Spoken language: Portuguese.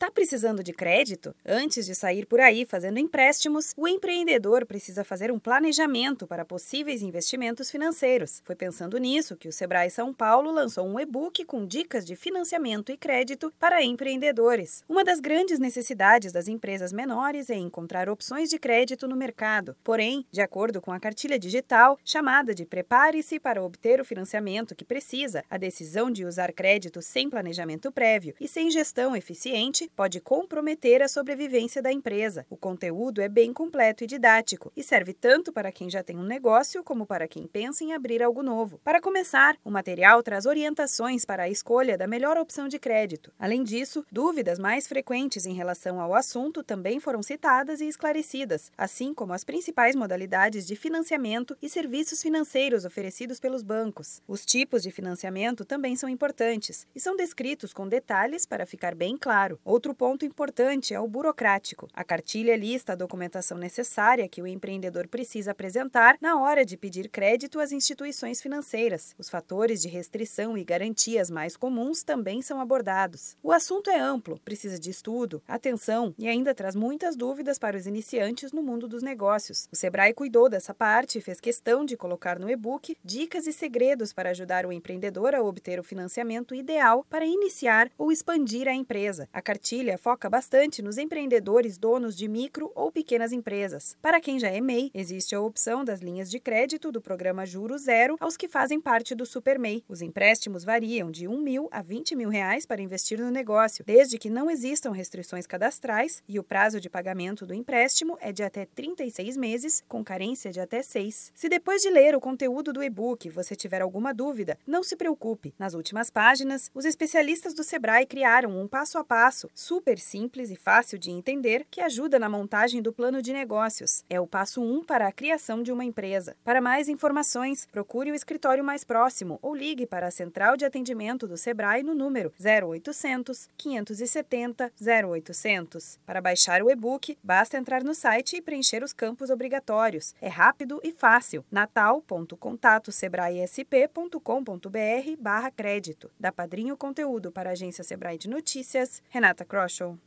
Está precisando de crédito? Antes de sair por aí fazendo empréstimos, o empreendedor precisa fazer um planejamento para possíveis investimentos financeiros. Foi pensando nisso que o Sebrae São Paulo lançou um e-book com dicas de financiamento e crédito para empreendedores. Uma das grandes necessidades das empresas menores é encontrar opções de crédito no mercado. Porém, de acordo com a cartilha digital, chamada de Prepare-se para obter o financiamento que precisa, a decisão de usar crédito sem planejamento prévio e sem gestão eficiente pode comprometer a sobrevivência da empresa. O conteúdo é bem completo e didático e serve tanto para quem já tem um negócio como para quem pensa em abrir algo novo. Para começar, o material traz orientações para a escolha da melhor opção de crédito. Além disso, dúvidas mais frequentes em relação ao assunto também foram citadas e esclarecidas, assim como as principais modalidades de financiamento e serviços financeiros oferecidos pelos bancos. Os tipos de financiamento também são importantes e são descritos com detalhes para ficar bem claro. Ponto importante é o burocrático. A cartilha lista a documentação necessária que o empreendedor precisa apresentar na hora de pedir crédito às instituições financeiras. Os fatores de restrição e garantias mais comuns também são abordados. O assunto é amplo, precisa de estudo, atenção e ainda traz muitas dúvidas para os iniciantes no mundo dos negócios. O Sebrae cuidou dessa parte e fez questão de colocar no e-book dicas e segredos para ajudar o empreendedor a obter o financiamento ideal para iniciar ou expandir a empresa. A cartilha foca bastante nos empreendedores donos de micro ou pequenas empresas. Para quem já é MEI, existe a opção das linhas de crédito do programa Juro Zero aos que fazem parte do Super MEI. Os empréstimos variam de 1 mil a 20 mil reais para investir no negócio, desde que não existam restrições cadastrais e o prazo de pagamento do empréstimo é de até 36 meses, com carência de até 6. Se depois de ler o conteúdo do e-book você tiver alguma dúvida, não se preocupe. Nas últimas páginas, os especialistas do Sebrae criaram um passo a passo super simples e fácil de entender que ajuda na montagem do plano de negócios. É o passo 1 um para a criação de uma empresa. Para mais informações, procure o escritório mais próximo ou ligue para a central de atendimento do Sebrae no número 0800 570 0800. Para baixar o e-book, basta entrar no site e preencher os campos obrigatórios. É rápido e fácil. natal.contatosebraesp.com.br barra crédito. Da Padrinho Conteúdo para a agência Sebrae de Notícias, Renata Crusher.